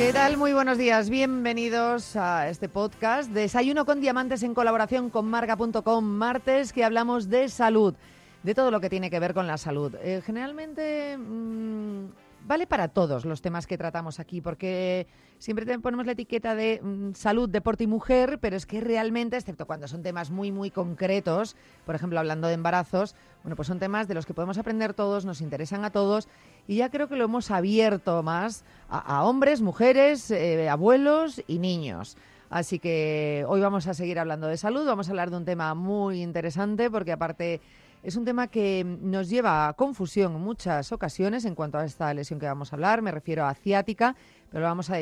¿Qué tal? Muy buenos días. Bienvenidos a este podcast Desayuno con Diamantes en colaboración con Marca.com. Martes que hablamos de salud, de todo lo que tiene que ver con la salud. Eh, generalmente mmm, vale para todos los temas que tratamos aquí, porque siempre ponemos la etiqueta de mm, salud, deporte y mujer, pero es que realmente, excepto cuando son temas muy, muy concretos, por ejemplo, hablando de embarazos, bueno, pues son temas de los que podemos aprender todos, nos interesan a todos, y ya creo que lo hemos abierto más a, hombres, mujeres, eh, abuelos y niños. Así que hoy vamos a seguir hablando de salud, vamos a hablar de un tema muy interesante, porque aparte es un tema que nos lleva a confusión en muchas ocasiones en cuanto a esta lesión que vamos a hablar. Me refiero a ciática, pero lo vamos a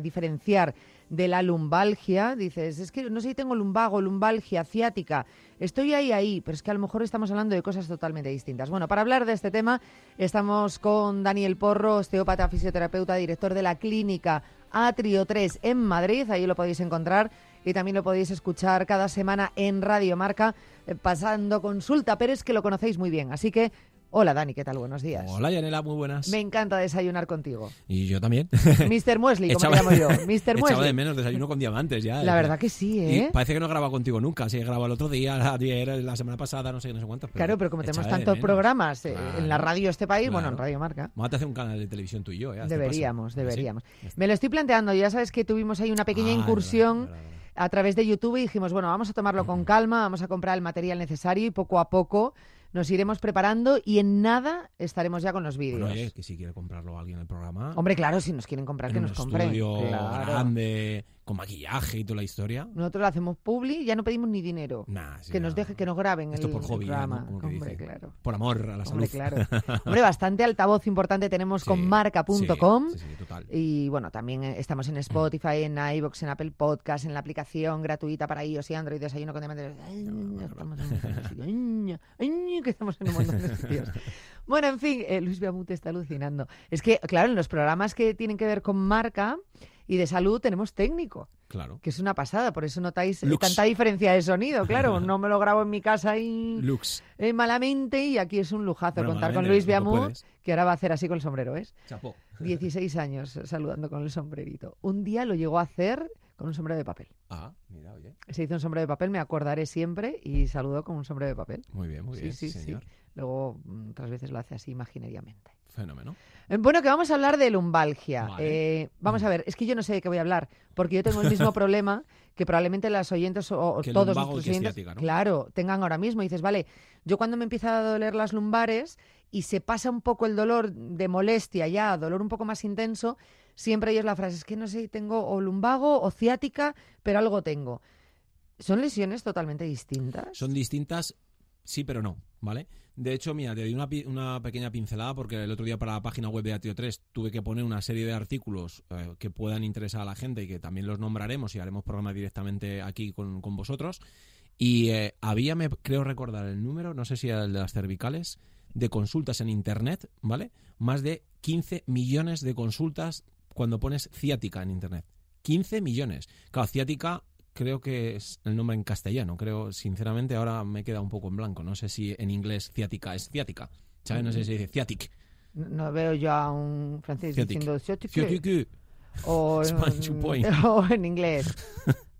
diferenciar de la lumbalgia. Dices, es que no sé si tengo lumbago, lumbalgia, ciática. Estoy ahí, ahí, pero es que a lo mejor estamos hablando de cosas totalmente distintas. Bueno, para hablar de este tema estamos con Daniel Porro, osteópata, fisioterapeuta, director de la clínica Atrio 3 en Madrid. Ahí lo podéis encontrar y también lo podéis escuchar cada semana en Radio Marca eh, pasando consulta, pero es que lo conocéis muy bien. Así que Hola Dani, ¿qué tal? Buenos días. Hola Yanela, muy buenas. Me encanta desayunar contigo. Y yo también. Mr. Muesli, como llamo yo. Mr. Muesli. De menos desayuno con diamantes ya. La verdad que sí, ¿eh? Y parece que no grabado contigo nunca. Sí, grabado el otro día, ayer, la semana pasada, no sé, no sé cuántos. Pero claro, pero como tenemos tantos programas eh, claro, en la radio de este país, claro. bueno, en Radio Marca. Vamos a hacer un canal de televisión tú y yo, ¿eh? Deberíamos, deberíamos. ¿Sí? Me lo estoy planteando. Ya sabes que tuvimos ahí una pequeña ah, incursión. Verdad, verdad, a través de YouTube y dijimos, bueno, vamos a tomarlo con calma, vamos a comprar el material necesario y poco a poco nos iremos preparando y en nada estaremos ya con los vídeos. Bueno, oye, que si quiere comprarlo alguien en el programa. Hombre, claro, si nos quieren comprar, que nos compren. Claro. grande, con maquillaje y toda la historia. Nosotros lo hacemos publi, ya no pedimos ni dinero. Nah, sí, que nos deje, que nos graben Esto el, por hobby, el programa. ¿no? Hombre, claro. Por amor a la Hombre, salud. claro. Hombre, bastante altavoz importante tenemos Sí, con marca.com. Sí, sí, total. Y bueno, también eh, estamos en Spotify, en iVoox, en Apple Podcast, en la aplicación gratuita para iOS y Android, Desayuno con ay, que estamos en un montón de sitios. Bueno, en fin, eh, Luis Beamute está alucinando. Es que, claro, en los programas que tienen que ver con marca y de salud tenemos técnico, Claro. que es una pasada. Por eso notáis Lux. tanta diferencia de sonido. Claro, no me lo grabo en mi casa y Lux. eh, malamente y aquí es un lujazo Bueno, contar con Luis no Beamut, puedes. que ahora va a hacer así con el sombrero, ¿ves? Chapó. 16 años saludando con el sombrerito. Un día lo llegó a hacer con un sombrero de papel. Ah, mira, oye. Se hizo un sombrero de papel, me acordaré siempre, y saludó con un sombrero de papel. Muy bien, muy Sí, bien. sí, sí. Luego, mm, otras veces lo hace así imaginariamente. Fenómeno. Eh, Bueno, que vamos a hablar de lumbalgia. Vale. Eh, vamos a ver, es que yo no sé de qué voy a hablar, porque yo tengo el mismo problema que probablemente las oyentes o, todos es oyentes, ¿no? claro, tengan ahora mismo. Y dices, vale, yo cuando me empiezan a doler las lumbares y se pasa un poco el dolor de molestia ya, dolor un poco más intenso, siempre oyes la frase, es que no sé si tengo o lumbago o ciática, pero algo tengo. ¿Son lesiones totalmente distintas? Son distintas, sí, pero no, ¿vale? De hecho, mira, te doy una, pequeña pincelada porque el otro día para la página web de Atio 3 tuve que poner una serie de artículos eh, que puedan interesar a la gente y que también los nombraremos y haremos programa directamente aquí con, con vosotros. Y eh, había, me creo recordar el número, no sé si era el de las cervicales, de consultas en Internet, ¿vale? Más de 15 millones de consultas cuando pones ciática en Internet. 15 millones. Claro, ciática creo que es el nombre en castellano. Creo, sinceramente, ahora me queda un poco en blanco. No sé si en inglés ciática es ciática. ¿Sabes? No sé si dice ciatic. No veo yo a un francés Ciatic. diciendo Ciatic. o, en, o en inglés.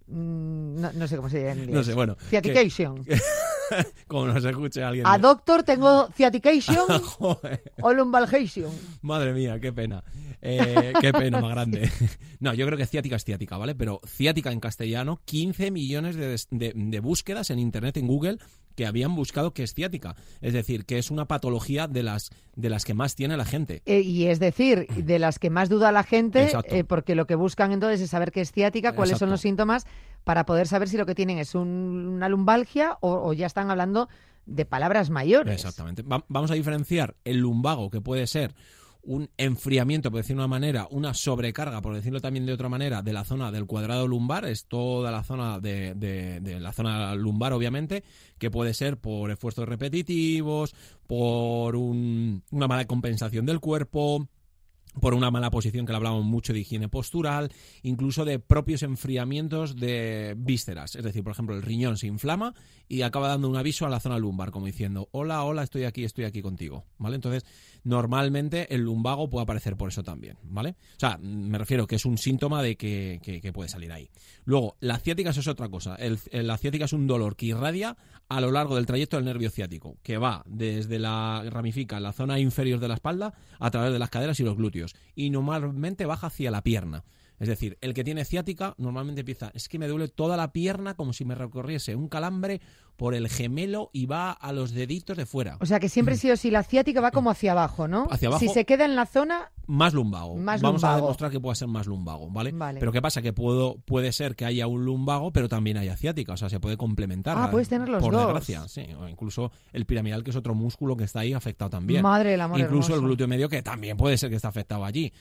Mm, No, no sé cómo se dice en inglés. No sé, bueno. Ciatication. Como nos escuche alguien. A doctor tengo ciatication Joder, o lumbalgation. madre mía, qué pena. Eh, qué pena más grande. No, yo creo que ciática es ciática, ¿vale? Pero ciática en castellano, 15 millones de- de búsquedas en Internet, en Google, que habían buscado que es ciática. Es decir, que es una patología de las, de las que más tiene la gente. Eh, y es decir, de las que más duda la gente, eh, porque lo que buscan entonces es saber qué es ciática, cuáles son los síntomas, para poder saber si lo que tienen es un- una lumbalgia o, o ya están hablando de palabras mayores. Exactamente. Va- vamos a diferenciar el lumbago, que puede ser un enfriamiento, por decirlo de una manera, una sobrecarga, por decirlo también de otra manera, de la zona del cuadrado lumbar, es toda la zona de, de- de la zona lumbar, obviamente, que puede ser por esfuerzos repetitivos, por un- una mala compensación del cuerpo, por una mala posición que le hablamos mucho de higiene postural, incluso de propios enfriamientos de vísceras. Es decir, por ejemplo, el riñón se inflama y acaba dando un aviso a la zona lumbar, como diciendo, hola, hola, estoy aquí, estoy aquí contigo. ¿Vale? Entonces, normalmente el lumbago puede aparecer por eso también. ¿Vale? O sea, me refiero que es un síntoma de que, que, puede salir ahí. Luego, la ciática es otra cosa. La ciática es un dolor que irradia a lo largo del trayecto del nervio ciático, que va desde la ramifica la zona inferior de la espalda a través de las caderas y los glúteos y normalmente baja hacia la pierna. Es decir, el que tiene ciática normalmente empieza, es que me duele toda la pierna como si me recorriese un calambre por el gemelo y va a los deditos de fuera. O sea que siempre ha sido así, la ciática va como hacia abajo, ¿no? Hacia abajo. Si se queda en la zona... Más lumbago. Vamos a demostrar que puede ser más lumbago, ¿vale? Pero ¿qué pasa? Que puedo, puede ser que haya un lumbago, pero también haya ciática, o sea, se puede complementar. Ah, puedes tener los por dos. Por desgracia, sí. O incluso el piramidal, que es otro músculo que está ahí afectado también. Madre del amor Incluso el glúteo medio, que también puede ser que está afectado allí.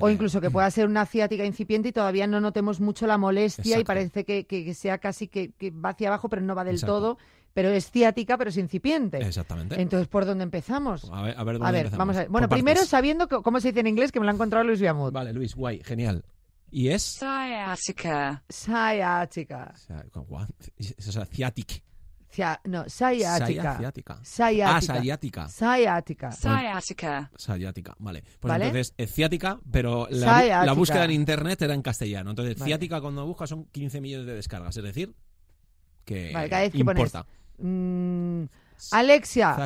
O, incluso que pueda ser una ciática incipiente y todavía no notemos mucho la molestia y parece que, sea casi que, va hacia abajo, pero no va del todo pero es ciática, pero es incipiente. Exactamente. Entonces, ¿por dónde empezamos? A ver, a ver, ¿dónde vamos a ver. Bueno, primero sabiendo cómo se dice en inglés, que me lo ha encontrado Luis Viamut. Vale, Luis, guay, genial. ¿Y es? Sciatica. Sciatica. O sea, ciática. no, sciatica. Sciatica. Sciatica. Ah, sciática. Sciatica. Sciatica. Sciática, vale. Pues entonces es ciática, pero la, la, búsqueda en internet era en castellano. Entonces, ciática cuando buscas son 15 millones de descargas. Es decir, que, vale, cada vez que importa. Pones, mmm, Alexia.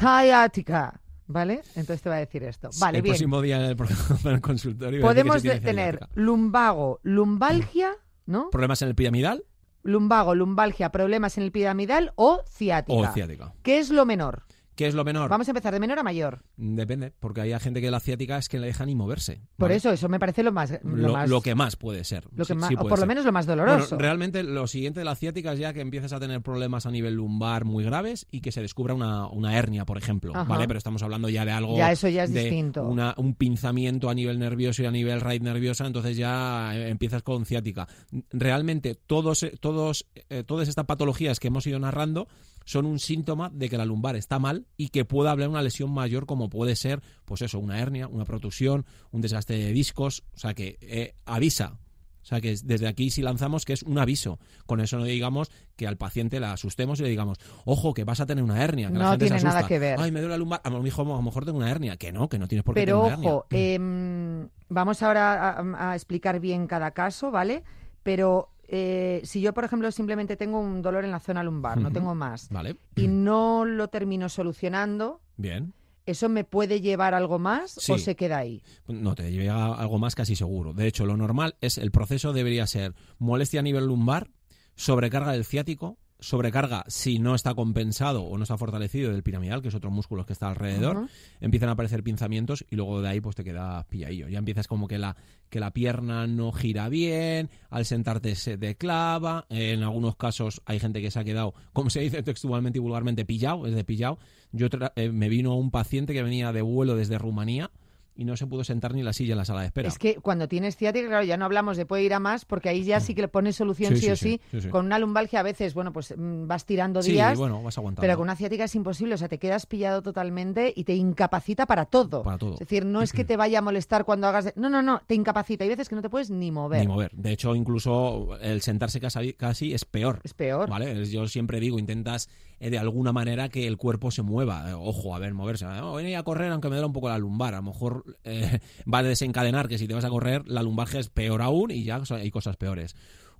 Sciática. ¿Vale? Entonces te va a decir esto. Vale, el bien. próximo día en el, consultorio. Podemos tener lumbago, lumbalgia, ¿no? Problemas en el piramidal. Lumbago, lumbalgia, problemas en el piramidal o ciática. O ciática. ¿Qué es lo menor? ¿Qué es lo menor? Vamos a empezar de menor a mayor. Depende, porque hay gente que la ciática es que le deja ni moverse. Por eso, eso me parece lo más... Lo, que más puede ser. Lo que o por lo menos lo más doloroso. realmente lo siguiente de la ciática es ya que empieces a tener problemas a nivel lumbar muy graves y que se descubra una, una hernia, por ejemplo. ¿vale? Pero estamos hablando ya de algo... Ya, eso ya es distinto. un pinzamiento a nivel nervioso y a nivel raíz nerviosa, entonces ya eh, empiezas con ciática. Realmente todos, todos, eh, todas estas patologías que hemos ido narrando son un síntoma de que la lumbar está mal y que puede haber una lesión mayor como puede ser, pues eso, una hernia, una protusión, un desgaste de discos, o sea que eh, avisa. O sea que desde aquí si lanzamos que es un aviso. Con eso no digamos que al paciente la asustemos y le digamos, ojo, que vas a tener una hernia. Que no tiene nada que ver. Ay, me duele la lumbar. A lo mejor, tengo una hernia. Que no, que no tienes por qué tener una hernia. Pero em, ojo, vamos ahora a, explicar bien cada caso, ¿vale? Pero eh, si yo, por ejemplo, simplemente tengo un dolor en la zona lumbar, no tengo más, y no lo termino solucionando, Bien. ¿Eso me puede llevar algo más o se queda ahí? No, te lleva algo más casi seguro. De hecho, lo normal es el proceso debería ser molestia a nivel lumbar, sobrecarga del ciático, sobrecarga, si no está compensado o no está fortalecido del piramidal, que es otro músculo que está alrededor, empiezan a aparecer pinzamientos y luego de ahí pues te queda pilladillo. Ya empiezas como que la, que la pierna no gira bien, al sentarte se te clava, en algunos casos hay gente que se ha quedado, como se dice textualmente y vulgarmente, pillado, es de pillado. Yo eh, me vino un paciente que venía de vuelo desde Rumanía, y no se pudo sentar ni la silla en la sala de espera. Es que cuando tienes ciática, claro, ya no hablamos de puede ir a más, porque ahí ya sí que le pones solución sí, o sí, Con una lumbalgia a veces, bueno, pues mm, vas tirando días. bueno, vas aguantando. Pero con una ciática es imposible, o sea, te quedas pillado totalmente y te incapacita para todo. Para todo. Es decir, no es que te vaya a molestar cuando hagas... No, no, no, te incapacita. Hay veces que no te puedes ni mover. Ni mover. De hecho, incluso el sentarse casi, casi es peor. Es peor. ¿Vale? Yo siempre digo, intentas de alguna manera que el cuerpo se mueva. Eh, ojo, a ver, moverse. voy a correr aunque me duele un poco la lumbar. A lo mejor... Eh, va a desencadenar que si te vas a correr, la lumbalgia es peor aún y ya hay cosas peores.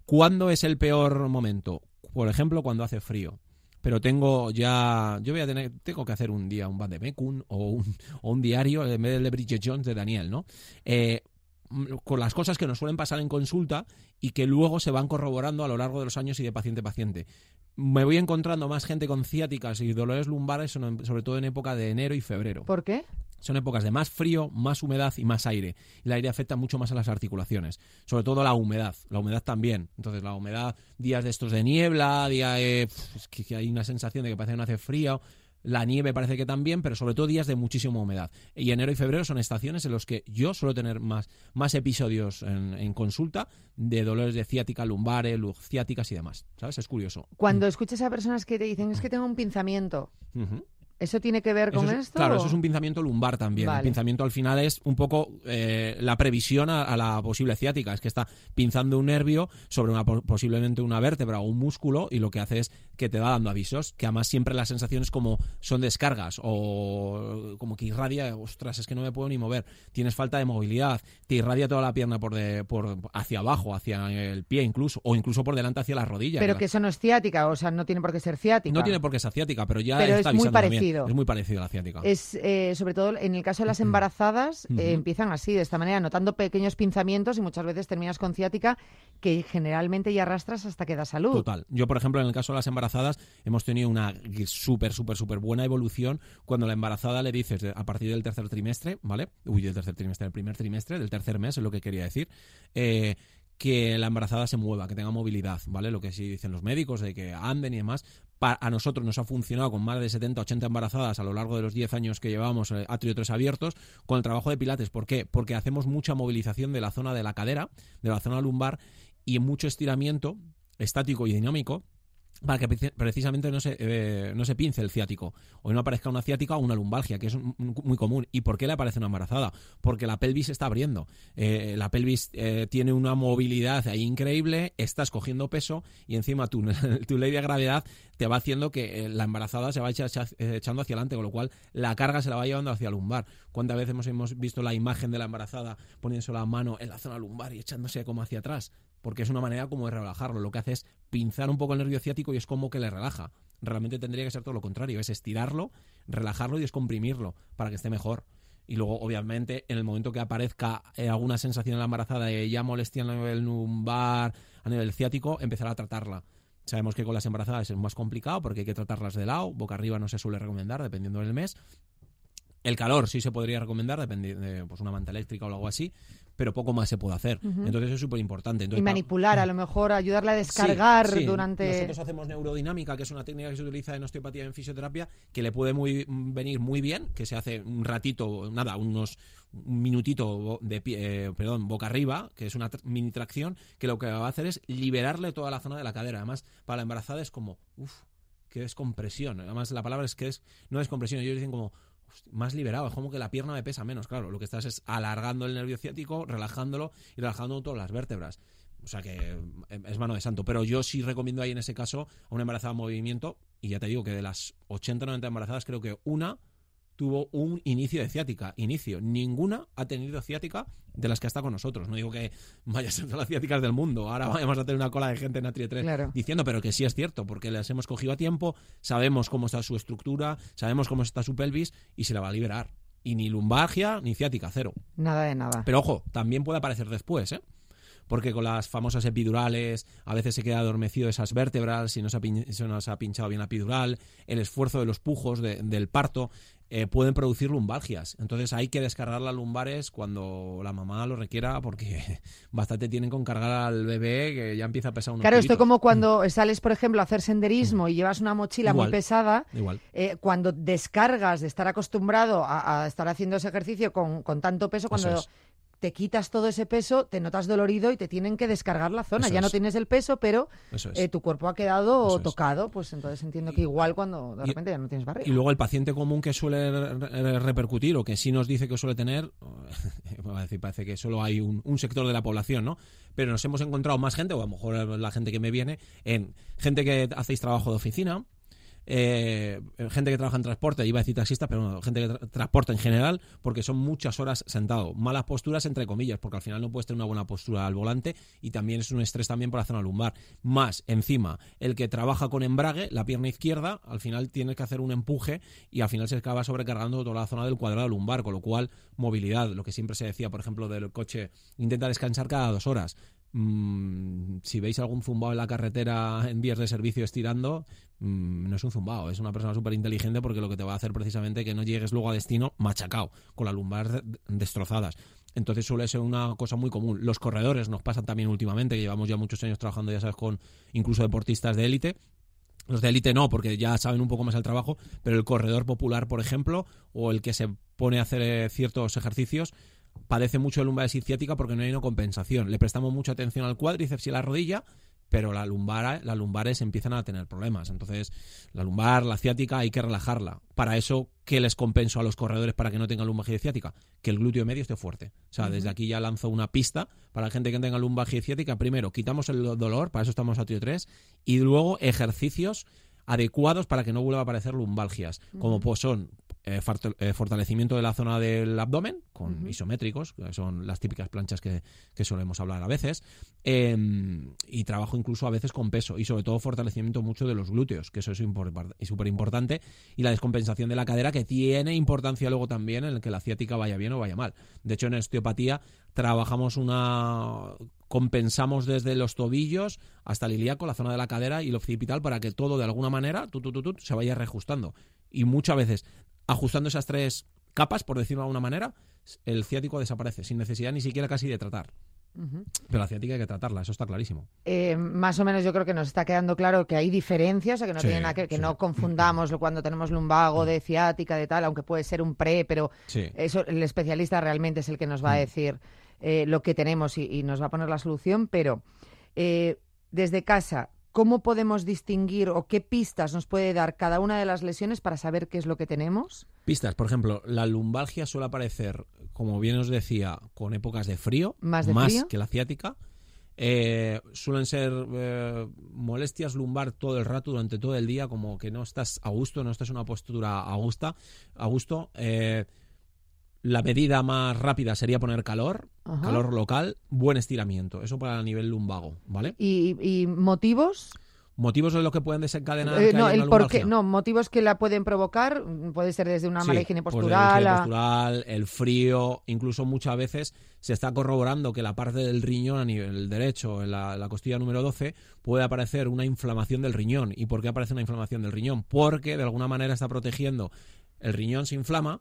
¿Cuándo es el peor momento? Por ejemplo, cuando hace frío. Pero tengo ya, yo voy a tener, tengo que hacer un día un Van de Mekun o un, o un diario en vez del de Bridget Jones de Daniel, ¿no? Eh, con las cosas que nos suelen pasar en consulta y que luego se van corroborando a lo largo de los años y de paciente a paciente. Me voy encontrando más gente con ciáticas y dolores lumbares, sobre todo en época de enero y febrero. ¿Por qué? Son épocas de más frío, más humedad y más aire. Y el aire afecta mucho más a las articulaciones. Sobre todo la humedad. La humedad también. Entonces, la humedad, días de estos de niebla, día que hay una sensación de que parece que no hace frío. La nieve parece que también, pero sobre todo días de muchísima humedad. Y enero y febrero son estaciones en las que yo suelo tener más, más episodios en, consulta de dolores de ciática, lumbares, ciáticas y demás. ¿Sabes? Es curioso. Cuando escuchas a personas que te dicen es que tengo un pinzamiento, ¿Eso tiene que ver con es- esto? Claro, o- eso es un pinzamiento lumbar también. Vale. El pinzamiento al final es un poco eh, la previsión a, a la posible ciática. Es que está pinzando un nervio sobre una po- posiblemente una vértebra o un músculo y lo que hace es que te va dando avisos, que además siempre las sensaciones como son descargas o como que irradia, ostras, es que no me puedo ni mover, tienes falta de movilidad, te irradia toda la pierna por, de- por hacia abajo, hacia el pie incluso, o incluso por delante hacia la rodilla. Pero que eso no es ciática, o sea, no tiene por qué ser ciática. no tiene por qué ser ciática, pero ya Pero está es muy también. parecido. Es muy parecido a la ciática. Es, eh, sobre todo en el caso de las embarazadas, eh, empiezan así, de esta manera, notando pequeños pinzamientos y muchas veces terminas con ciática que generalmente ya arrastras hasta que da salud. Total. Yo, por ejemplo, en el caso de las embarazadas, hemos tenido una súper, súper, súper buena evolución cuando la embarazada le dices a partir del tercer trimestre, ¿vale? Uy, del tercer trimestre, del primer trimestre, del tercer mes, es lo que quería decir. eh, que la embarazada se mueva, que tenga movilidad, ¿vale? Lo que sí dicen los médicos, de que anden y demás. Pa- a nosotros nos ha funcionado con más de 70, 80 embarazadas a lo largo de los 10 años que llevamos eh, Atrio 3 abiertos con el trabajo de pilates. ¿Por qué? Porque hacemos mucha movilización de la zona de la cadera, de la zona lumbar y mucho estiramiento estático y dinámico para que preci- precisamente no se, eh, no se pince el ciático o no aparezca una ciática o una lumbalgia, que es muy común. ¿Y por qué le aparece una embarazada? Porque la pelvis está abriendo. Eh, la pelvis eh, tiene una movilidad ahí increíble, estás cogiendo peso y encima tu, tu ley de gravedad te va haciendo que eh, la embarazada se va echa- echa- eh, echando hacia adelante, con lo cual la carga se la va llevando hacia el lumbar. ¿Cuántas veces hemos visto la imagen de la embarazada poniéndose la mano en la zona lumbar y echándose como hacia atrás? Porque es una manera como de relajarlo. Lo que hace es pinzar un poco el nervio ciático y es como que le relaja. Realmente tendría que ser todo lo contrario, es estirarlo, relajarlo y descomprimirlo para que esté mejor. Y luego, obviamente, en el momento que aparezca eh, alguna sensación en la embarazada de ya molestia a nivel lumbar, a nivel ciático, empezar a tratarla. Sabemos que con las embarazadas es más complicado porque hay que tratarlas de lado, boca arriba no se suele recomendar dependiendo del mes. El calor sí se podría recomendar, dependiendo de pues, una manta eléctrica o algo así, pero poco más se puede hacer. Entonces es súper importante. Y manipular, a lo mejor ayudarle a descargar Sí, sí. durante... Nosotros hacemos neurodinámica, que es una técnica que se utiliza en osteopatía y en fisioterapia, que le puede muy, venir muy bien, que se hace un ratito, nada, unos un minutito de pie, eh, perdón, boca arriba, que es una mini tracción, que lo que va a hacer es liberarle toda la zona de la cadera. Además, para la embarazada es como, uff, qué descompresión. Además, la palabra es que es, no descompresión, ellos dicen como, "Hosti, más liberado, es como que la pierna me pesa menos, claro. Lo que estás es alargando el nervio ciático, relajándolo y relajando todas las vértebras. O sea que eh, es mano de santo. Pero yo sí recomiendo ahí en ese caso a una embarazada en movimiento. Y ya te digo que de las 80 o 90 embarazadas, creo que una tuvo un inicio de ciática. Inicio. Ninguna ha tenido ciática de las que está con nosotros. No digo que vaya a ser todas las ciáticas del mundo. Ahora vamos a tener una cola de gente en Atrio 3 Claro. diciendo, pero que sí es cierto, porque las hemos cogido a tiempo, sabemos cómo está su estructura, sabemos cómo está su pelvis y se la va a liberar. Y ni lumbalgia ni ciática, cero. Nada de nada. Pero ojo, también puede aparecer después, ¿eh? Porque con las famosas epidurales a veces se queda adormecido esas vértebras, si no se ha, pin- si no se ha pinchado bien la epidural, el esfuerzo de los pujos de- del parto eh, pueden producir lumbalgias. Entonces hay que descargar las lumbares cuando la mamá lo requiera porque bastante tienen con cargar al bebé que ya empieza a pesar unos Claro, esto como cuando sales, por ejemplo, a hacer senderismo y llevas una mochila Igual. muy pesada, Igual. eh, cuando descargas de estar acostumbrado a, a estar haciendo ese ejercicio con, con tanto peso, cuando es. Te quitas todo ese peso, te notas dolorido y te tienen que descargar la zona. Eso ya no es. tienes el peso, pero es. eh, tu cuerpo ha quedado Eso tocado. Pues entonces entiendo que igual cuando de y- repente ya no tienes barriga. Y luego el paciente común que suele re- re- repercutir o que sí nos dice que suele tener, parece que solo hay un, un sector de la población, ¿no? Pero nos hemos encontrado más gente, o a lo mejor la gente que me viene, en gente que hacéis trabajo de oficina, eh, gente que trabaja en transporte, iba a decir taxista, pero no, gente que tra- transporta en general, porque son muchas horas sentado. Malas posturas, entre comillas, porque al final no puedes tener una buena postura al volante y también es un estrés también por la zona lumbar. Más, encima, el que trabaja con embrague, la pierna izquierda, al final tiene que hacer un empuje y al final se acaba sobrecargando toda la zona del cuadrado lumbar, con lo cual, movilidad, lo que siempre se decía, por ejemplo, del coche, intenta descansar cada dos horas. Mm, si veis algún zumbao en la carretera en vías de servicio estirando, mm, no es un zumbao, es una persona súper inteligente porque lo que te va a hacer precisamente que no llegues luego a destino machacado, con las lumbares de- destrozadas. Entonces suele ser una cosa muy común. Los corredores nos pasan también últimamente, que llevamos ya muchos años trabajando, ya sabes, con incluso deportistas de élite. Los de élite no, porque ya saben un poco más el trabajo, pero el corredor popular, por ejemplo, o el que se pone a hacer eh, ciertos ejercicios, padece mucho de lumbares ciática porque no hay una compensación. Le prestamos mucha atención al cuádriceps y a la rodilla, pero la lumbar, las lumbares empiezan a tener problemas. Entonces, la lumbar, la ciática, hay que relajarla. Para eso, ¿qué les compenso a los corredores para que no tengan lumbalgia ciática? Que el glúteo medio esté fuerte. O sea, desde aquí ya lanzo una pista para la gente que tenga lumbalgia ciática. Primero, quitamos el dolor, para eso estamos a trio 3, y luego ejercicios adecuados para que no vuelva a aparecer lumbalgias, como pues son eh, eh, fortalecimiento de la zona del abdomen con isométricos, que son las típicas planchas que, que solemos hablar a veces, eh, y trabajo incluso a veces con peso y sobre todo fortalecimiento mucho de los glúteos, que eso es súper importante, y la descompensación de la cadera que tiene importancia luego también en el que la ciática vaya bien o vaya mal. De hecho, en osteopatía trabajamos una compensamos desde los tobillos hasta el ilíaco, la zona de la cadera y el occipital para que todo de alguna manera tu, tu, tu, tu, se vaya reajustando. Y muchas veces, ajustando esas tres capas, por decirlo de alguna manera, el ciático desaparece, sin necesidad ni siquiera casi de tratar. Pero la ciática hay que tratarla, eso está clarísimo. Eh, más o menos yo creo que nos está quedando claro que hay diferencias, o sea, que no Sí, tiene nada que, que sí. no confundamos cuando tenemos lumbago de ciática, de tal, aunque puede ser un pre, pero Sí. eso el especialista realmente es el que nos va a Mm. decir eh, lo que tenemos y, y nos va a poner la solución, pero eh, desde casa, ¿cómo podemos distinguir o qué pistas nos puede dar cada una de las lesiones para saber qué es lo que tenemos? Pistas, por ejemplo, la lumbalgia suele aparecer, como bien os decía, con épocas de frío, ¿Más de frío? que la ciática. Eh, suelen ser eh, molestias lumbar todo el rato, durante todo el día, como que no estás a gusto, no estás en una postura a, gusta, a gusto. Eh, la medida más rápida sería poner calor, Ajá. calor local, buen estiramiento. Eso para el nivel lumbago, ¿vale? ¿Y, y motivos? Motivos de lo que pueden desencadenar Eh, que no, el no, motivos que la pueden provocar, puede ser desde una mala higiene pues el postural, higiene a- postural, el frío, incluso muchas veces se está corroborando que la parte del riñón a nivel derecho, en la, la costilla número 12, puede aparecer una inflamación del riñón. ¿Y por qué aparece una inflamación del riñón? Porque de alguna manera está protegiendo, el riñón se inflama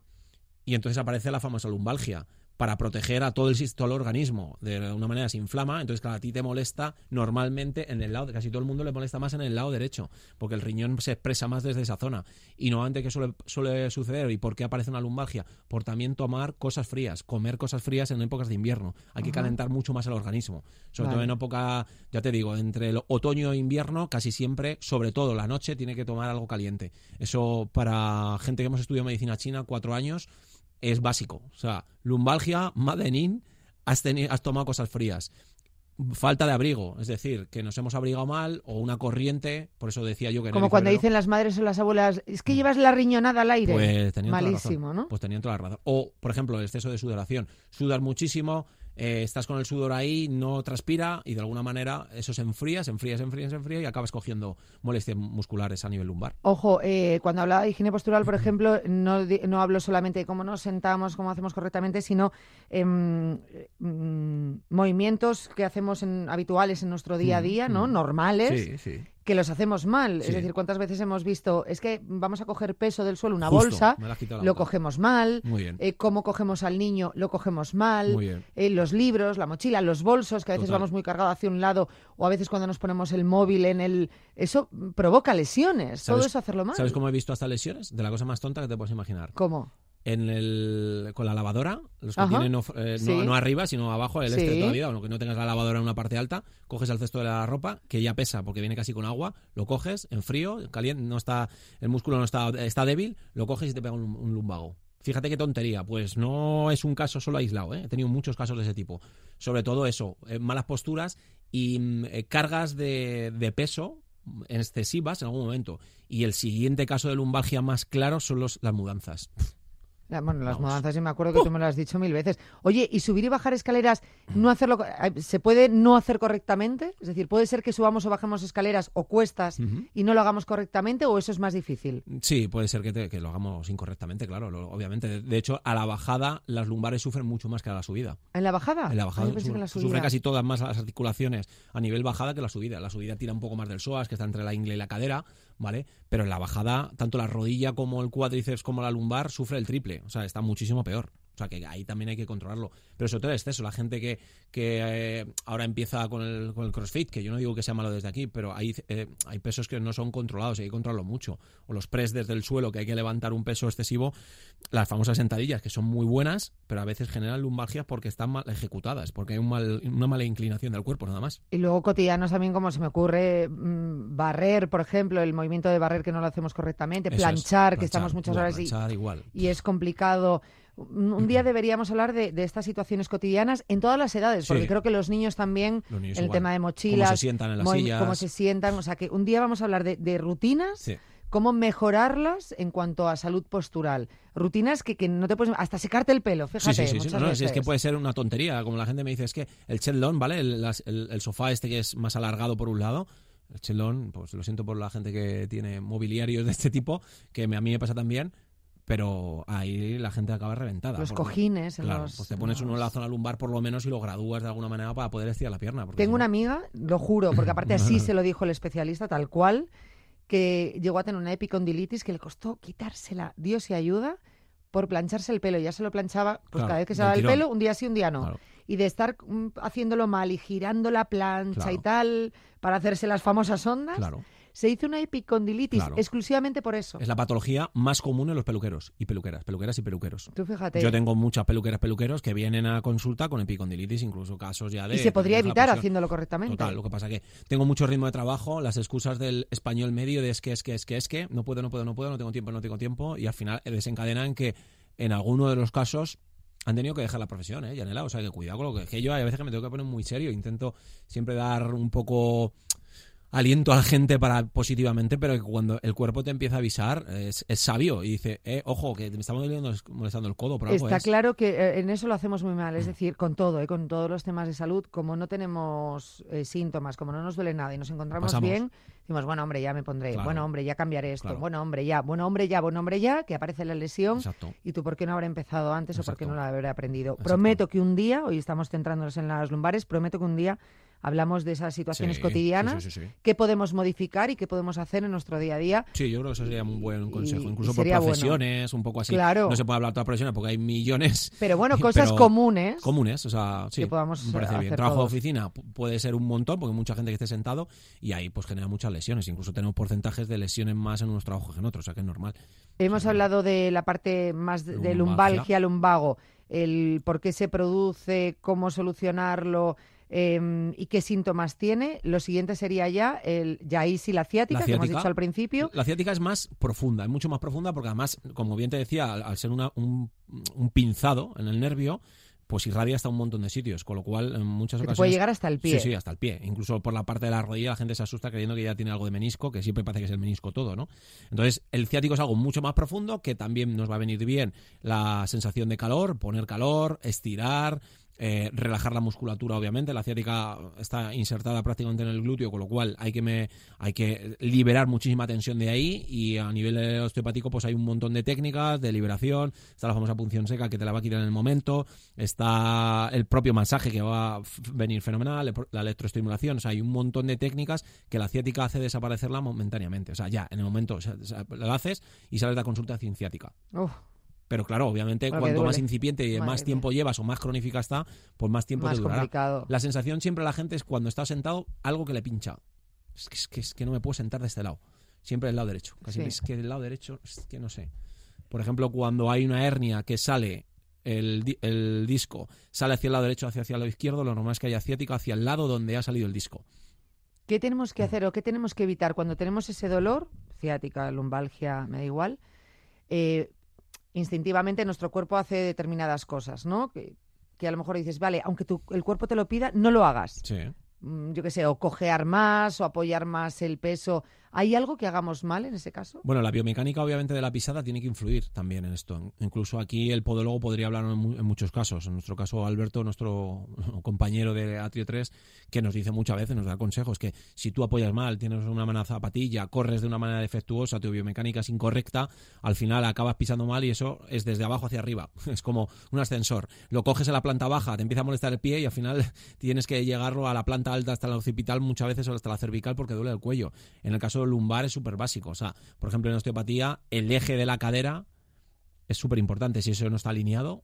y entonces aparece la famosa lumbalgia para proteger a todo el, todo el organismo. De alguna manera se inflama, entonces claro, a ti te molesta normalmente en el lado, casi todo el mundo le molesta más en el lado derecho, porque el riñón se expresa más desde esa zona. Y normalmente, ¿qué suele, suele suceder? ¿Y por qué aparece una lumbalgia? Por también tomar cosas frías, comer cosas frías en épocas de invierno. Hay que calentar mucho más el organismo. Sobre Vale. todo en época, ya te digo, entre el otoño e invierno, casi siempre, sobre todo la noche, tiene que tomar algo caliente. Eso para gente que hemos estudiado medicina china cuatro años es básico. O sea, lumbalgia, madenin, has, has tomado cosas frías. Falta de abrigo, es decir, que nos hemos abrigado mal o una corriente, por eso decía yo que como cuando febrero, dicen las madres o las abuelas, es que llevas la riñonada al aire. pues tenían toda la Malísimo, razón. ¿no? Pues tenían toda la razón. O, por ejemplo, el exceso de sudoración. Sudas muchísimo, eh, estás con el sudor ahí, no transpira y de alguna manera eso se enfría, se enfría, se enfría, se enfría y acabas cogiendo molestias musculares a nivel lumbar. Ojo, eh, cuando hablaba de higiene postural, por ejemplo, no, no hablo solamente de cómo nos sentamos, cómo hacemos correctamente, sino em, mm, movimientos que hacemos en- habituales en nuestro día a día, ¿no? Normales, sí. Que los hacemos mal. Es decir, ¿cuántas veces hemos visto, es que vamos a coger peso del suelo, una Justo, bolsa, lo cogemos mal, Muy bien. eh, cómo cogemos al niño, lo cogemos mal, Muy bien. eh, los libros, la mochila, los bolsos, que a veces Total. vamos muy cargados hacia un lado, o a veces cuando nos ponemos el móvil en el... Eso provoca lesiones, todo ¿Sabes- eso hacerlo mal. ¿Sabes cómo he visto hasta lesiones? De la cosa más tonta que te puedes imaginar. ¿Cómo? En el, con la lavadora, los que Ajá. tienen no, eh, no- Sí. no arriba, sino abajo, el Sí. este de toda la vida, aunque no tengas la lavadora en una parte alta, coges el cesto de la ropa, que ya pesa porque viene casi con agua, lo coges en frío, caliente, no está, el músculo no está, está débil, lo coges y te pega un, un lumbago. Fíjate qué tontería, pues no es un caso solo aislado, ¿eh? he tenido muchos casos de ese tipo. Sobre todo eso, eh, malas posturas y mm, eh, cargas de, de peso excesivas en algún momento. Y el siguiente caso de lumbalgia más claro son los, las mudanzas. La- bueno, las Vamos. mudanzas, yo me acuerdo que tú me lo has dicho mil veces. Oye, ¿y subir y bajar escaleras, no hacerlo, eh, se puede no hacer correctamente? Es decir, ¿puede ser que subamos o bajemos escaleras o cuestas y no lo hagamos correctamente o eso es más difícil? Sí, puede ser que, te- que lo hagamos incorrectamente, claro, lo- obviamente. De, de hecho, a la bajada las lumbares sufren mucho más que a la subida. ¿En la bajada? En la Ah, bajada pensé que en la su- subida. sufre casi todas más las articulaciones a nivel bajada que la subida. La subida tira un poco más del psoas, que está entre la ingle y la cadera, ¿vale? Pero en la bajada, tanto la rodilla como el cuádriceps como la lumbar sufre el triple. O sea, está muchísimo peor. O sea, que ahí también hay que controlarlo. Pero sobre todo el exceso. La gente que, que eh, ahora empieza con el, con el crossfit, que yo no digo que sea malo desde aquí, pero hay, eh, hay pesos que no son controlados y hay que controlarlo mucho. O los press desde el suelo, que hay que levantar un peso excesivo. Las famosas sentadillas, que son muy buenas, pero a veces generan lumbalgias porque están mal ejecutadas, porque hay un mal, una mala inclinación del cuerpo, nada más. Y luego cotidianos también, como se me ocurre, mm, barrer, por ejemplo, el movimiento de barrer que no lo hacemos correctamente, es, planchar, que estamos muchas horas y, igual. y es complicado. Un día deberíamos hablar de, de estas situaciones cotidianas en todas las edades, porque Sí. creo que los niños también, Los niños el igual. tema de Cómo mochilas, se sientan en las mo- sillas. cómo se sientan, o sea que un día vamos a hablar de, de rutinas, Sí. cómo mejorarlas en cuanto a salud postural. Rutinas que, que no te puedes... Hasta secarte el pelo, fíjate, Sí, sí, sí, No, no, si es que puede ser una tontería. Como la gente me dice, es que el chelón, ¿vale? El, el- el sofá este que es más alargado por un lado. El chelón, pues lo siento por la gente que tiene mobiliarios de este tipo, que a mí me pasa también, pero ahí la gente acaba reventada. Los cojines. Claro, los- pues te pones uno en la zona lumbar por lo menos y lo gradúas de alguna manera para poder estirar la pierna. Tengo si una no- amiga, lo juro, porque aparte así se lo dijo el especialista, tal cual, que llegó a tener una epicondilitis que le costó quitársela, Dios y ayuda, por plancharse el pelo. Ya se lo planchaba, pues Claro, cada vez que se daba el tirón. pelo, un día sí, un día no. Claro. Y de estar mm, haciéndolo mal y girando la plancha y tal, para hacerse las famosas ondas, Claro. Se hizo una epicondilitis Claro. exclusivamente por eso. Es la patología más común en los peluqueros y peluqueras, peluqueras y peluqueros. Tú fíjate. Yo tengo muchas peluqueras, peluqueros que vienen a consulta con epicondilitis, incluso casos ya de... y se podría evitar haciéndolo correctamente. Total, lo que pasa que tengo mucho ritmo de trabajo, las excusas del español medio de es que, es que, es que, es que, no puedo, no puedo, no puedo, no tengo tiempo, no tengo tiempo, y al final desencadenan que en alguno de los casos han tenido que dejar la profesión, ¿eh, Yanela? O sea, que cuidado con lo que... Que yo hay veces que me tengo que poner muy serio, intento siempre dar un poco aliento a la gente para positivamente, pero que cuando el cuerpo te empieza a avisar, es, es sabio y dice, eh, ojo, que me está molestando, molestando el codo por algo Está es. claro que eh, en eso lo hacemos muy mal, es decir, con todo, eh, con todos los temas de salud, como no tenemos eh, síntomas, como no nos duele nada y nos encontramos Pasamos. bien, decimos, bueno, hombre, ya me pondré, Claro. bueno, hombre, ya cambiaré esto, Claro. bueno, hombre, ya, bueno, hombre, ya, bueno, hombre, ya, que aparece la lesión. Exacto. ¿Y tú por qué no habré empezado antes o por qué no lo habré aprendido? Exacto. Prometo que un día, hoy estamos centrándonos en las lumbares, prometo que un día hablamos de esas situaciones Sí, cotidianas, sí, sí, qué podemos modificar y qué podemos hacer en nuestro día a día. Sí, yo creo que eso sería un buen consejo. Y- Incluso y por bueno. profesiones, un poco así. Claro. No se puede hablar de todas las profesiones porque hay millones Pero bueno, cosas Pero comunes. comunes. O sea, sí, Que podamos me parece bien. hacer Trabajo todos. de oficina pu- puede ser un montón porque mucha gente que esté sentado y ahí pues genera muchas lesiones. Incluso tenemos porcentajes de lesiones más en unos trabajos que en otros, o sea que es normal. Hemos hablado de la parte más de, de Lumbalgia. lumbalgia, lumbago, el por qué se produce, cómo solucionarlo eh, y qué síntomas tiene. Lo siguiente sería ya el ya ahí sí la ciática, La que hemos ciática. dicho al principio. La ciática es más profunda, es mucho más profunda porque además, como bien te decía, al, al ser una- un, un pinzado en el nervio, pues irradia hasta un montón de sitios, con lo cual en muchas ocasiones... puede llegar hasta el pie. Sí, sí, hasta el pie. Incluso por la parte de la rodilla la gente se asusta creyendo que ya tiene algo de menisco, que siempre parece que es el menisco todo, ¿no? Entonces, el ciático es algo mucho más profundo que también nos va a venir bien la sensación de calor, poner calor, estirar, eh, relajar la musculatura, obviamente. La ciática está insertada prácticamente en el glúteo, con lo cual hay que, me, hay que liberar muchísima tensión de ahí y a nivel osteopático pues hay un montón de técnicas de liberación. Está la famosa punción seca que te la va a quitar en el momento. Está el propio masaje que va a venir fenomenal, la electroestimulación. O sea, hay un montón de técnicas que la ciática hace desaparecerla momentáneamente. O sea, ya, en el momento o lo haces y sales de la consulta sin ciática. Uf, Pero claro, obviamente, cuanto más incipiente y Madre más mía. tiempo llevas o más crónica está, pues más tiempo más te durará. complicado. La sensación siempre a la gente es cuando está sentado algo que le pincha. Es que, es que, es que no me puedo sentar de este lado. Siempre del lado derecho. Casi Sí. es que del lado derecho, es que no sé. Por ejemplo, cuando hay una hernia que sale el, el disco, sale hacia el lado derecho, hacia, hacia el lado izquierdo, lo normal es que haya ciática hacia el lado donde ha salido el disco. ¿Qué tenemos que hacer o qué tenemos que evitar cuando tenemos ese dolor, ciática, lumbalgia, me da igual? eh, instintivamente nuestro cuerpo hace determinadas cosas, ¿no? Que, que a lo mejor dices, vale, aunque tu, el cuerpo te lo pida, no lo hagas. Sí. Mm, Yo qué sé, o cojear más o apoyar más el peso. ¿Hay algo que hagamos mal en ese caso? Bueno, la biomecánica obviamente de la pisada tiene que influir también en esto. Incluso aquí el podólogo podría hablar en, mu- en muchos casos. En nuestro caso, Alberto, nuestro compañero de Atrio 3, que nos dice muchas veces, nos da consejos, que si tú apoyas mal, tienes una mala zapatilla, corres de una manera defectuosa, tu biomecánica es incorrecta, al final acabas pisando mal y eso es desde abajo hacia arriba. Es como un ascensor. Lo coges en la planta baja, te empieza a molestar el pie y al final tienes que llegarlo a la planta alta hasta la occipital, muchas veces o hasta la cervical porque duele el cuello. En el caso lumbar es súper básico. O sea, por ejemplo, en osteopatía, el eje de la cadera es súper importante. Si eso no está alineado,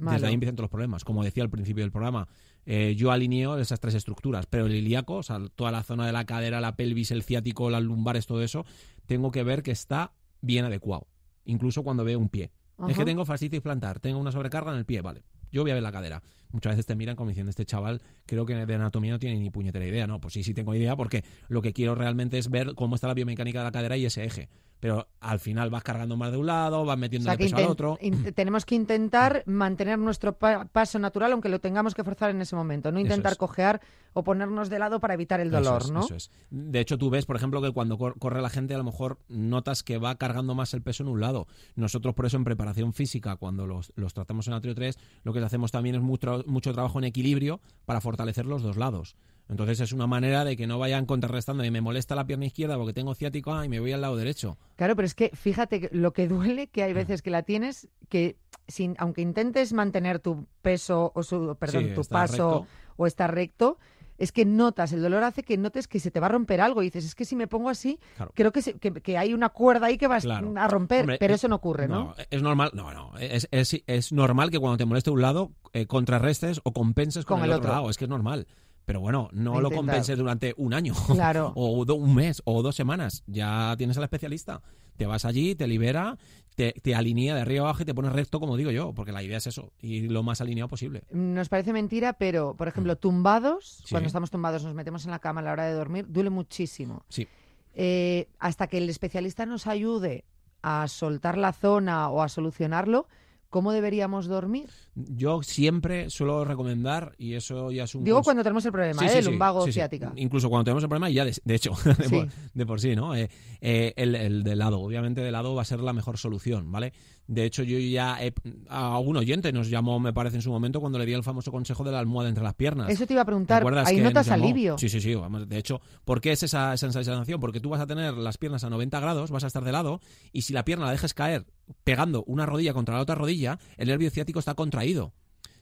Malo. Desde ahí empiezan todos los problemas. Como decía al principio del programa, eh, yo alineo esas tres estructuras, pero el ilíaco, o sea, toda la zona de la cadera, la pelvis, el ciático, las lumbares, todo eso, tengo que ver que está bien adecuado. Incluso cuando veo un pie. Es que tengo fascitis plantar, tengo una sobrecarga en el pie, vale. Yo voy a ver la cadera. Muchas veces te miran como diciendo, este chaval creo que de anatomía no tiene ni puñetera idea. No, pues sí, sí tengo idea porque lo que quiero realmente es ver cómo está la biomecánica de la cadera y ese eje. Pero al final vas cargando más de un lado, vas O metiendo sea, que peso al otro. tenemos que intentar mantener nuestro pa- paso natural, aunque lo tengamos que forzar en ese momento. No intentar es. cojear o ponernos de lado para evitar el Eso dolor, es, ¿no? eso es. De hecho, tú ves, por ejemplo, que cuando cor- corre la gente, a lo mejor notas que va cargando más el peso en un lado. Nosotros, por eso, en preparación física, cuando los, los tratamos en Atrio 3, lo que hacemos también es mucho, mucho trabajo en equilibrio para fortalecer los dos lados. Entonces, es una manera de que no vayan contrarrestando y me molesta la pierna izquierda porque tengo ciático ah, y me voy al lado derecho. Claro, pero es que fíjate lo que duele, que hay veces que la tienes, que sin, aunque intentes mantener tu peso o su, perdón, Sí, tu paso recto. o estar recto, es que notas, el dolor hace que notes que se te va a romper algo y dices, es que si me pongo así, Claro. creo que, se- que, que hay una cuerda ahí que va a- Claro. a romper, Hombre, pero eh, eso no ocurre, ¿no? No, es normal, no, no, es, es, es normal que cuando te moleste un lado eh, contrarrestes o compenses con, Con el, el otro. otro. lado, es que es normal. Pero bueno, no A lo compenses durante un año Claro. o do- un mes o dos semanas. Ya tienes al especialista. Te vas allí, te libera, te, te alinea de arriba abajo y te pones recto, como digo yo, porque la idea es eso, ir lo más alineado posible. Nos parece mentira, pero, por ejemplo, tumbados. Sí. cuando estamos tumbados, nos metemos en la cama a la hora de dormir, duele muchísimo. Sí. Eh, hasta que el especialista nos ayude a soltar la zona o a solucionarlo, ¿cómo deberíamos dormir? Yo siempre suelo recomendar, y eso ya es un... Digo cons- cuando tenemos el problema, Sí, ¿eh? sí, el lumbago sí, ciática. Incluso cuando tenemos el problema, ya de, de hecho, de, por, de por sí, ¿no? Eh, eh, el, el de lado, obviamente de lado va a ser la mejor solución, ¿vale? De hecho, yo ya he- a un oyente nos llamó, me parece, en su momento cuando le di el famoso consejo de la almohada entre las piernas. Eso te iba a ¿Te preguntar. Ahí notas alivio. Sí, sí, sí. vamos, de hecho, ¿por qué es esa, esa sensación? Porque tú vas a tener las piernas a 90 grados, vas a estar de lado, y si la pierna la dejas caer pegando una rodilla contra la otra rodilla, el nervio ciático está contraído.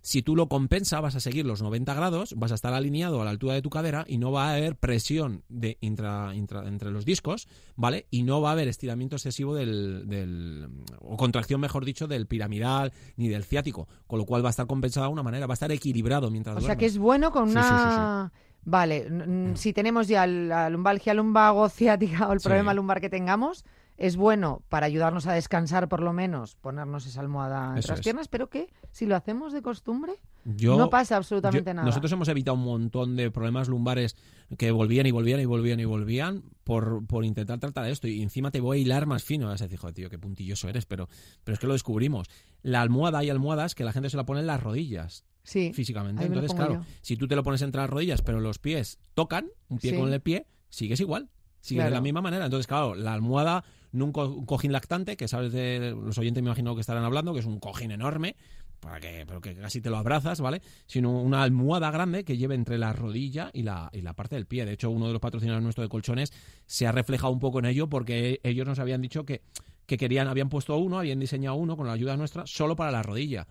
Si tú lo compensa, vas a seguir los 90 grados, vas a estar alineado a la altura de tu cadera y no va a haber presión de intra- intra- entre los discos, ¿vale? Y no va a haber estiramiento excesivo del, del- o contracción, mejor dicho, del piramidal ni del ciático, con lo cual va a estar compensado de una manera, va a estar equilibrado mientras O sea que es bueno con Sí, sí, una... Vale, si tenemos ya la lumbalgia, lumbago, ciática o el problema lumbar que tengamos, es bueno para ayudarnos a descansar por lo menos, ponernos esa almohada entre las piernas, pero que si lo hacemos de costumbre, Yo- no pasa absolutamente yo- nada. Nosotros hemos evitado un montón de problemas lumbares que volvían y volvían y volvían y volvían por, por intentar tratar esto. Y encima te voy a hilar más fino. Vas a decir, joder, tío, qué puntilloso eres, pero, pero es que lo descubrimos. La almohada hay almohadas que la gente se la pone en las rodillas sí, físicamente. Entonces, claro, si tú te lo pones entre las rodillas, pero los pies tocan, un pie Sí. con el pie, sigues igual. Sigues de la misma manera. Entonces, claro, la almohada, no un, co- un cojín lactante, que sabes de los oyentes me imagino que estarán hablando, que es un cojín enorme, para que, pero que casi te lo abrazas, ¿vale? Sino una almohada grande que lleve entre la rodilla y la, y la parte del pie. De hecho, uno de los patrocinadores nuestros de colchones se ha reflejado un poco en ello porque ellos nos habían dicho que, que querían, habían puesto uno, habían diseñado uno con la ayuda nuestra, solo para la rodilla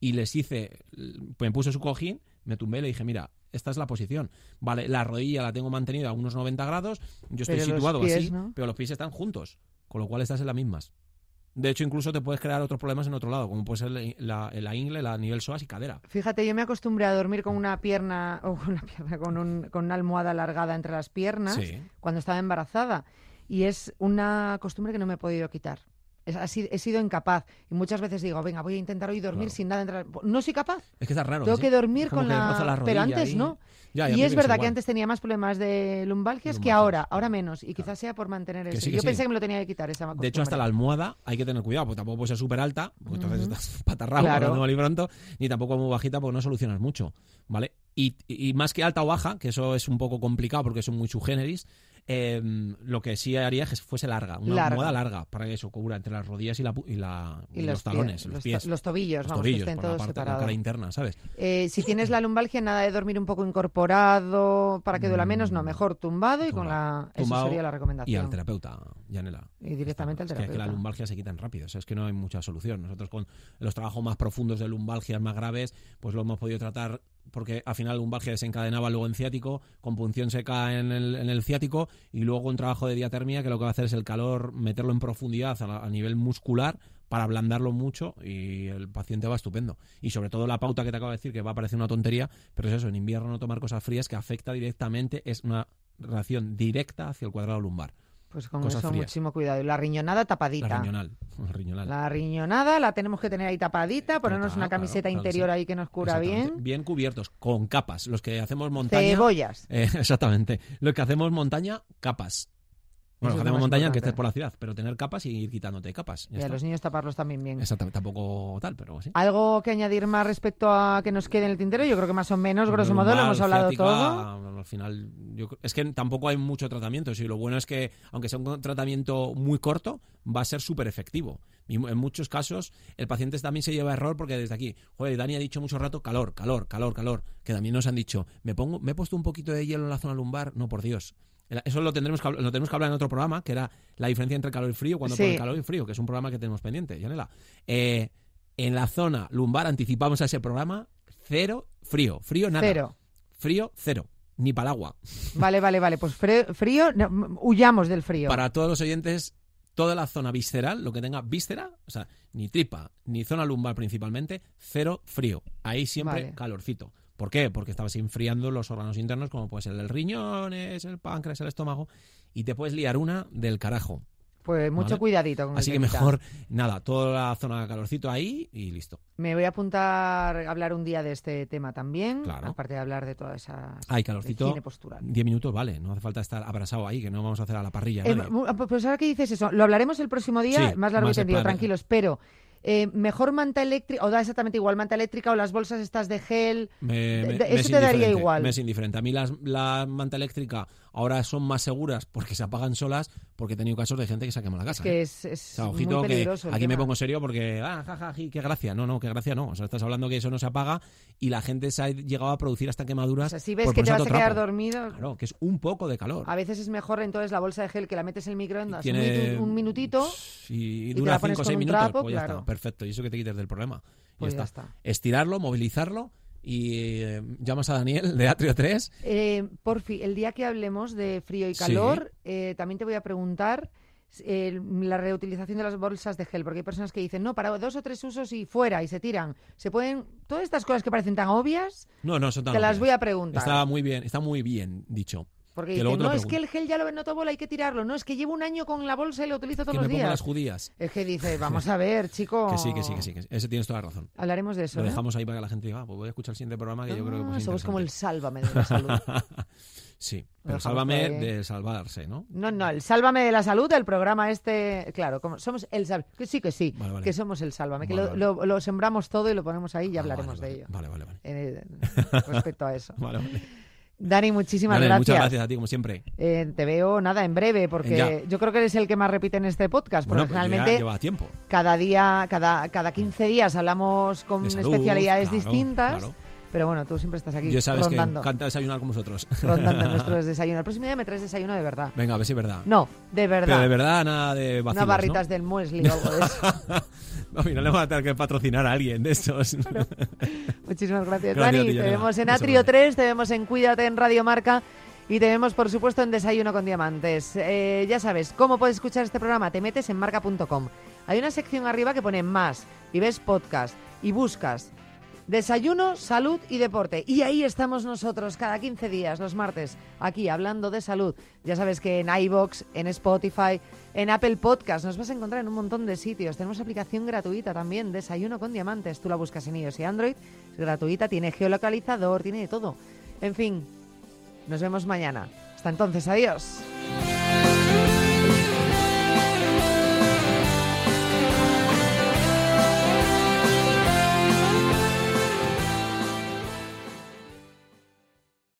y les hice, me puse su cojín, me tumbé y le dije, mira, esta es la posición. Vale, la rodilla la tengo mantenida a unos 90 grados, yo estoy Pero situado pies, así, ¿no? pero los pies están juntos, con lo cual estás en las mismas. De hecho, incluso te puedes crear otros problemas en otro lado, como puede ser la, la, la ingle, la nivel psoas y cadera. Fíjate, yo me acostumbré a dormir con una pierna, o con una pierna, con, un- con una almohada alargada entre las piernas Sí. cuando estaba embarazada. Y es una costumbre que no me he podido quitar. He sido incapaz. Y muchas veces digo, venga, voy a intentar hoy dormir Claro. sin nada entre las... No soy capaz. Es que está raro. Tengo que dormir con que la... roza Pero antes no. Ya, ya y es verdad que antes tenía más problemas de lumbalgias que ahora. Ahora menos. Y quizás sea por mantener eso. sí, Yo sí. pensé que me lo tenía que quitar esa De hecho, hasta la almohada hay que tener cuidado, porque tampoco puede ser súper alta, porque entonces Ujú. estás patarrado Claro. y pronto, ni tampoco muy bajita, porque no solucionas mucho, ¿vale? Y, y más que alta o baja, que eso es un poco complicado porque son muy subgéneris, eh, lo que sí haría es que fuese larga, una Larga. almohada larga, para que eso cubra entre las rodillas y, la, y, la, Y y los, talones, los, los, pies, to- los tobillos, los vamos, tobillos, que estén la todos parte la separados. cara interna, ¿sabes? Eh, si tienes la lumbalgia, nada de dormir un poco incorporado para que duela menos, no, Mm. mejor tumbado y con Tumbado. la... Eso sería la recomendación. Y al terapeuta, Yanela. Y directamente al Es que- Es que la terapeuta. lumbalgia se quitan rápido, o sea, es que no hay mucha solución. Nosotros con los trabajos más profundos de lumbalgias más graves, pues lo hemos podido tratar porque al final lumbalgia desencadenaba luego en ciático, con punción seca en el, en el ciático y luego un trabajo de diatermia que lo que va a hacer es el calor, meterlo en profundidad a, a nivel muscular para ablandarlo mucho y el paciente va estupendo. Y sobre todo la pauta que te acabo de decir, que va a parecer una tontería, pero es eso, en invierno no tomar cosas frías que afecta directamente, es una relación directa hacia el cuadrado lumbar. Pues con Cosas eso muchísimo cuidado. Y la riñonada tapadita. La riñonal. La riñonal. La riñonada la tenemos que tener ahí tapadita, ponernos una camiseta claro interior sí. ahí que nos cura bien. Bien cubiertos, con capas. Los que hacemos montaña. Cebollas. Eh, exactamente. Los que hacemos montaña, capas. Bueno, que hacemos más montaña, importante. estés por la ciudad, pero tener capas y ir quitándote capas. Ya Y a los niños taparlos también bien. Exactamente, tampoco tal, pero sí. ¿Algo que añadir más respecto a que nos quede en el tintero? Yo creo que más o menos, grosso modo, lo hemos hablado ciática, todo. Al final, yo es que tampoco hay mucho tratamiento. Sí, lo bueno es que, aunque sea un tratamiento muy corto, va a ser súper efectivo. Y en muchos casos, el paciente también se lleva error porque desde aquí, joder, Dani ha dicho mucho rato calor, calor, calor, calor. Que también nos han dicho, me pongo, me he puesto un poquito de hielo en la zona lumbar. No, por Dios. Eso lo tendremos que, lo tenemos que hablar en otro programa, que era la diferencia entre calor y frío, cuando Sí. pone calor y frío, que es un programa que tenemos pendiente, Yanela. Eh, en la zona lumbar anticipamos a ese programa cero frío, frío nada. Cero. Frío, cero. Ni para el agua. Vale, vale, vale. Pues frío, no, huyamos del frío. Para todos los oyentes, toda la zona visceral, lo que tenga víscera, o sea, ni tripa, ni zona lumbar principalmente, cero frío. Ahí siempre Vale. calorcito. ¿Por qué? Porque estabas enfriando los órganos internos, como puede ser el riñones, el páncreas, el estómago, y te puedes liar una del carajo. Pues mucho Vale. cuidadito con Así que mejor, nada, toda la zona de calorcito ahí y listo. Me voy a apuntar a hablar un día de este tema también, Claro. aparte de hablar de todas esas Ay, de calorcito. higiene postural. 10 minutos, vale, no hace falta estar abrasado ahí, que no vamos a hacer a la parrilla. Eh, pues ahora que dices eso, lo hablaremos el próximo día, Sí, más largo y tendido, tranquilos, pero eh, mejor manta eléctrica, o da exactamente igual manta eléctrica o las bolsas estas de gel. Me- De- me- de- me eso es te daría igual. Me es indiferente. A mí las, la manta eléctrica ahora son más seguras porque se apagan solas porque he tenido casos de gente que se ha quemado la casa. Es que ¿eh? es, es O sea, muy ojito que aquí me pongo serio porque, ah, jaja, ji, qué gracia. No, no, qué gracia no. O sea, estás hablando que eso no se apaga y la gente se ha llegado a producir hasta O quemaduras. sea, si ves por que te vas a quedar trapo. dormido, Claro, que es un poco de calor. a veces es mejor entonces la bolsa de gel que la metes en el microondas un, Tiene- minutu- un minutito, y te dura la pones 5 o con 6 un minutos, trapo, pues ya claro. está, perfecto. Y eso que te quites del problema. Y pues ya ya está. está. Estirarlo, movilizarlo y eh, llamas a Daniel de Atrio 3. Eh, Porfi, el día que hablemos de frío y Sí. calor, eh, también te voy a preguntar eh, la reutilización de las bolsas de gel, porque hay personas que dicen, no, para dos o tres usos y fuera, y se tiran. Se pueden, todas estas cosas que parecen tan obvias, No, no, son tan te las voy a preguntar. Está muy bien, está muy bien dicho. Porque dicen, no, es que el gel ya lo noto bola, hay que tirarlo. No, es que llevo un año con la bolsa y lo utilizo todos que los me pongo días. las judías. Es que dice, vamos a ver, chico. Que sí, que sí, que sí, que sí. Ese tienes toda la razón. Hablaremos de eso. Lo ¿eh? dejamos ahí para que la gente diga, ah, pues voy a escuchar el siguiente programa que yo creo que Ah, pues, somos como el sálvame de la salud. Sí, pero sálvame ahí. de salvarse, ¿no? No, no, el Sálvame de la Salud, el programa este, claro, como somos el Sálvame, que sí, que sí, Vale, vale. que somos el Sálvame, que lo, lo- lo sembramos todo y lo ponemos ahí y Ah, hablaremos de ello. Vale, vale, vale. eh, respecto a eso. Vale, vale. Dani, muchísimas Dale, gracias. Muchas gracias a ti, como siempre. Eh, te veo nada en breve, porque Ya. yo creo que eres el que más repite en este podcast, porque Bueno, pues realmente lleva tiempo. cada día, cada, cada 15 días hablamos con salud, especialidades claro, distintas, claro. pero bueno, tú siempre estás aquí Yo sabes rondando, que encanta desayunar con vosotros. rondando nuestros desayunos. El próximo día me traes desayuno de verdad. Venga, a ver si es verdad. No, de verdad. Pero de verdad, nada de vacilos, Unas barritas ¿no? del muesli o algo de eso. No, mira, le vamos a tener que patrocinar a alguien de estos. Muchísimas gracias, Dani. te vemos en Atrio gracias. 3, te vemos en Cuídate en Radio Marca y te vemos, por supuesto, en Desayuno con Diamantes. Eh, ya sabes, ¿cómo puedes escuchar este programa? Te metes en marca.com. Hay una sección arriba que pone más y ves podcast y buscas Desayuno, salud y deporte. Y ahí estamos nosotros cada 15 días, los martes, aquí hablando de salud. Ya sabes que en iBox, en Spotify, en Apple Podcast nos vas a encontrar en un montón de sitios. Tenemos aplicación gratuita también, Desayuno con Diamantes. Tú la buscas en iOS y Android, es gratuita, tiene geolocalizador, tiene de todo. En fin, nos vemos mañana. Hasta entonces, adiós.